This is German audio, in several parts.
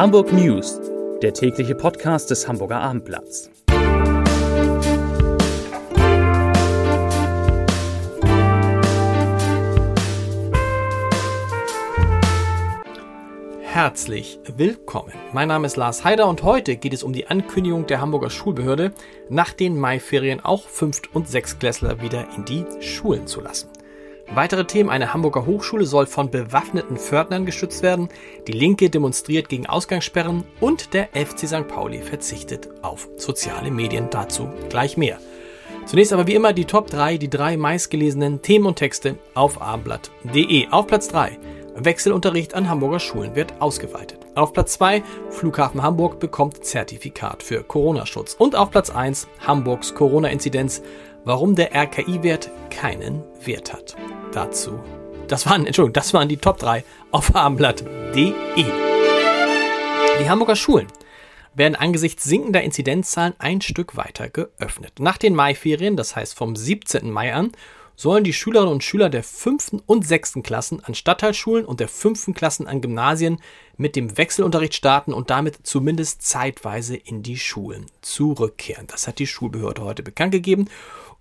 Hamburg News, der tägliche Podcast des Hamburger Abendblatts. Herzlich willkommen. Mein Name ist Lars Heider und heute geht es um die Ankündigung der Hamburger Schulbehörde, nach den Maiferien auch Fünft- und Sechstklässler wieder in die Schulen zu lassen. Weitere Themen, eine Hamburger Hochschule soll von bewaffneten Pförtnern geschützt werden, die Linke demonstriert gegen Ausgangssperren und der FC St. Pauli verzichtet auf soziale Medien. Dazu gleich mehr. Zunächst aber wie immer die Top 3, die drei meistgelesenen Themen und Texte auf abendblatt.de. Auf Platz 3 Wechselunterricht an Hamburger Schulen wird ausgeweitet. Auf Platz 2 Flughafen Hamburg bekommt Zertifikat für Corona-Schutz. Und auf Platz 1 Hamburgs Corona-Inzidenz, warum der RKI-Wert keinen Wert hat dazu. Das waren, Entschuldigung, das waren die Top 3 auf abendblatt.de. Die Hamburger Schulen werden angesichts sinkender Inzidenzzahlen ein Stück weiter geöffnet. Nach den Maiferien, das heißt vom 17. Mai an, sollen die Schülerinnen und Schüler der 5. und 6. Klassen an Stadtteilschulen und der 5. Klassen an Gymnasien mit dem Wechselunterricht starten und damit zumindest zeitweise in die Schulen zurückkehren. Das hat die Schulbehörde heute bekannt gegeben.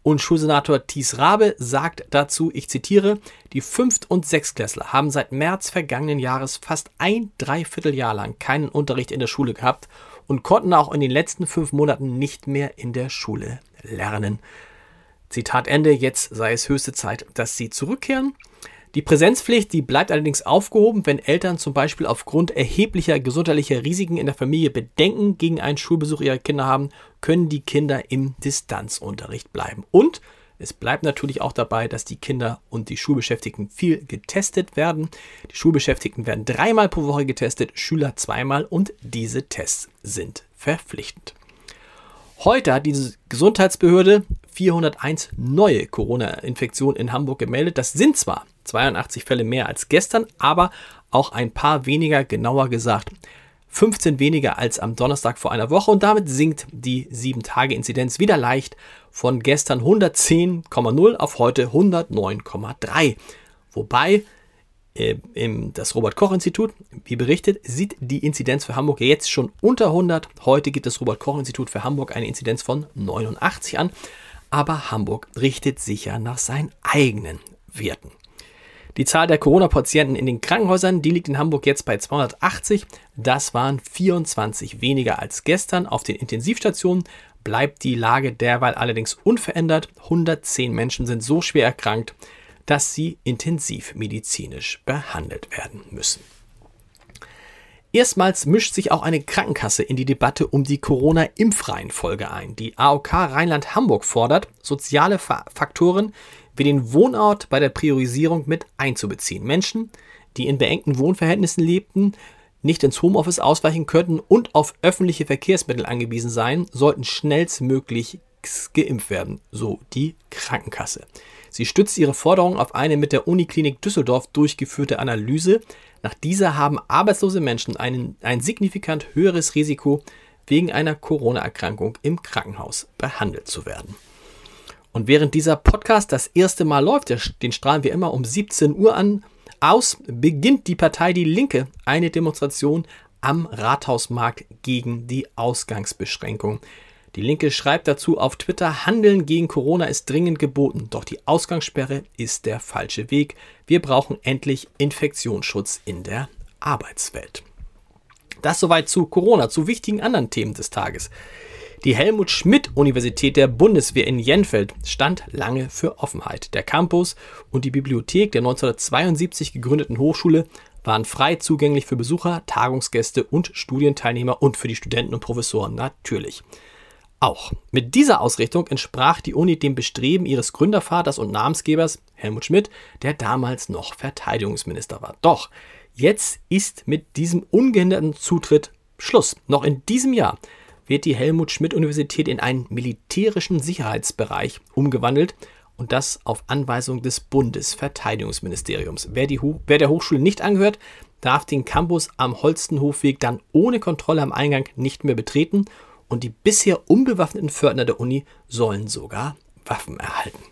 Und Schulsenator Thies Rabe sagt dazu, ich zitiere, die Fünft- und Sechstklässler haben seit März vergangenen Jahres fast ein Dreivierteljahr lang keinen Unterricht in der Schule gehabt und konnten auch in den letzten fünf Monaten nicht mehr in der Schule lernen. Zitat Ende, jetzt sei es höchste Zeit, dass sie zurückkehren. Die Präsenzpflicht, die bleibt allerdings aufgehoben, wenn Eltern zum Beispiel aufgrund erheblicher gesundheitlicher Risiken in der Familie Bedenken gegen einen Schulbesuch ihrer Kinder haben, können die Kinder im Distanzunterricht bleiben. Und es bleibt natürlich auch dabei, dass die Kinder und die Schulbeschäftigten viel getestet werden. Die Schulbeschäftigten werden dreimal pro Woche getestet, Schüler zweimal und diese Tests sind verpflichtend. Heute hat diese Gesundheitsbehörde 401 neue Corona-Infektionen in Hamburg gemeldet. Das sind zwar 82 Fälle mehr als gestern, aber auch ein paar weniger, genauer gesagt 15 weniger als am Donnerstag vor einer Woche und damit sinkt die 7-Tage-Inzidenz wieder leicht von gestern 110,0 auf heute 109,3. Wobei äh, das Robert-Koch-Institut, wie berichtet, sieht die Inzidenz für Hamburg jetzt schon unter 100. Heute gibt das Robert-Koch-Institut für Hamburg eine Inzidenz von 89 an. Aber Hamburg richtet sich ja nach seinen eigenen Werten. Die Zahl der Corona-Patienten in den Krankenhäusern, die liegt in Hamburg jetzt bei 280. Das waren 24 weniger als gestern. Auf den Intensivstationen bleibt die Lage derweil allerdings unverändert. 110 Menschen sind so schwer erkrankt, dass sie intensivmedizinisch behandelt werden müssen. Erstmals mischt sich auch eine Krankenkasse in die Debatte um die Corona-Impfreihenfolge ein. Die AOK Rheinland-Hamburg fordert, soziale Faktoren wie den Wohnort bei der Priorisierung mit einzubeziehen. Menschen, die in beengten Wohnverhältnissen lebten, nicht ins Homeoffice ausweichen könnten und auf öffentliche Verkehrsmittel angewiesen seien, sollten schnellstmöglich geimpft werden, so die Krankenkasse. Sie stützt ihre Forderung auf eine mit der Uniklinik Düsseldorf durchgeführte Analyse. Nach dieser haben arbeitslose Menschen einen, ein signifikant höheres Risiko, wegen einer Corona-Erkrankung im Krankenhaus behandelt zu werden. Und während dieser Podcast das erste Mal läuft, den strahlen wir immer um 17 Uhr an, aus, beginnt die Partei Die Linke eine Demonstration am Rathausmarkt gegen die Ausgangsbeschränkung. Die Linke schreibt dazu auf Twitter, Handeln gegen Corona ist dringend geboten, doch die Ausgangssperre ist der falsche Weg. Wir brauchen endlich Infektionsschutz in der Arbeitswelt. Das soweit zu Corona, zu wichtigen anderen Themen des Tages. Die Helmut Schmidt Universität der Bundeswehr in Jenfeld stand lange für Offenheit. Der Campus und die Bibliothek der 1972 gegründeten Hochschule waren frei zugänglich für Besucher, Tagungsgäste und Studienteilnehmer und für die Studenten und Professoren natürlich auch. Mit dieser Ausrichtung entsprach die Uni dem Bestreben ihres Gründervaters und Namensgebers Helmut Schmidt, der damals noch Verteidigungsminister war. Doch jetzt ist mit diesem ungehinderten Zutritt Schluss. Noch in diesem Jahr wird die Helmut Schmidt Universität in einen militärischen Sicherheitsbereich umgewandelt und das auf Anweisung des Bundesverteidigungsministeriums. Wer, wer der Hochschule nicht angehört, darf den Campus am Holstenhofweg dann ohne Kontrolle am Eingang nicht mehr betreten und die bisher unbewaffneten Fördner der Uni sollen sogar Waffen erhalten.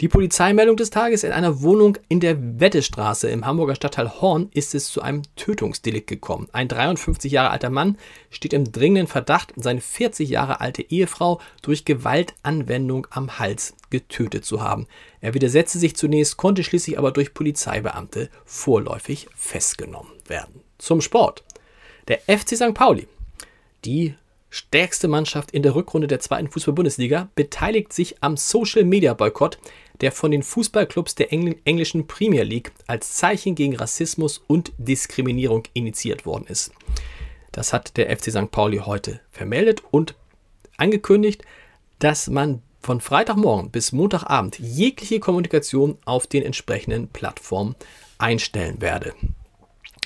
Die Polizeimeldung des Tages in einer Wohnung in der Wettestraße im Hamburger Stadtteil Horn ist es zu einem Tötungsdelikt gekommen. Ein 53 Jahre alter Mann steht im dringenden Verdacht, seine 40 Jahre alte Ehefrau durch Gewaltanwendung am Hals getötet zu haben. Er widersetzte sich zunächst, konnte schließlich aber durch Polizeibeamte vorläufig festgenommen werden. Zum Sport. Der FC St. Pauli. Die stärkste Mannschaft in der Rückrunde der zweiten Fußball-Bundesliga, beteiligt sich am Social-Media-Boykott, der von den Fußballclubs der Engl englischen Premier League als Zeichen gegen Rassismus und Diskriminierung initiiert worden ist. Das hat der FC St. Pauli heute vermeldet und angekündigt, dass man von Freitagmorgen bis Montagabend jegliche Kommunikation auf den entsprechenden Plattformen einstellen werde.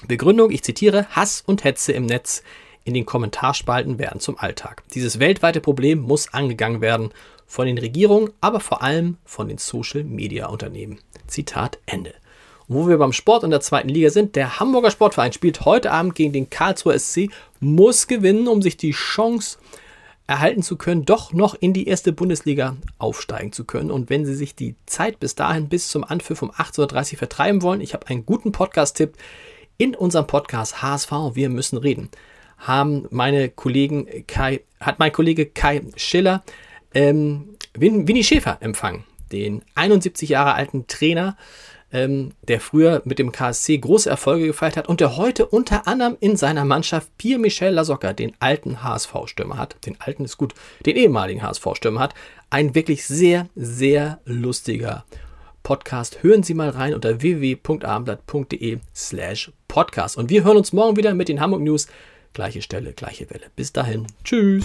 Begründung, ich zitiere, Hass und Hetze im Netz in den Kommentarspalten werden zum Alltag. Dieses weltweite Problem muss angegangen werden von den Regierungen, aber vor allem von den Social-Media-Unternehmen. Zitat Ende. Und wo wir beim Sport in der zweiten Liga sind, der Hamburger Sportverein spielt heute Abend gegen den Karlsruher SC, muss gewinnen, um sich die Chance erhalten zu können, doch noch in die erste Bundesliga aufsteigen zu können. Und wenn Sie sich die Zeit bis dahin, bis zum Anpfiff um 18.30 Uhr vertreiben wollen, ich habe einen guten Podcast-Tipp in unserem Podcast HSV, wir müssen reden haben meine Kollegen Kai, hat mein Kollege Kai Schiller ähm, Winnie Schäfer empfangen, den 71 Jahre alten Trainer, ähm, der früher mit dem KSC große Erfolge gefeiert hat und der heute unter anderem in seiner Mannschaft Pierre-Michel Lasocca, den alten HSV-Stürmer hat, den alten ist gut, den ehemaligen HSV-Stürmer hat, ein wirklich sehr, sehr lustiger Podcast. Hören Sie mal rein unter www.abendblatt.de slash podcast. Und wir hören uns morgen wieder mit den Hamburg News. Gleiche Stelle, gleiche Welle. Bis dahin. Tschüss.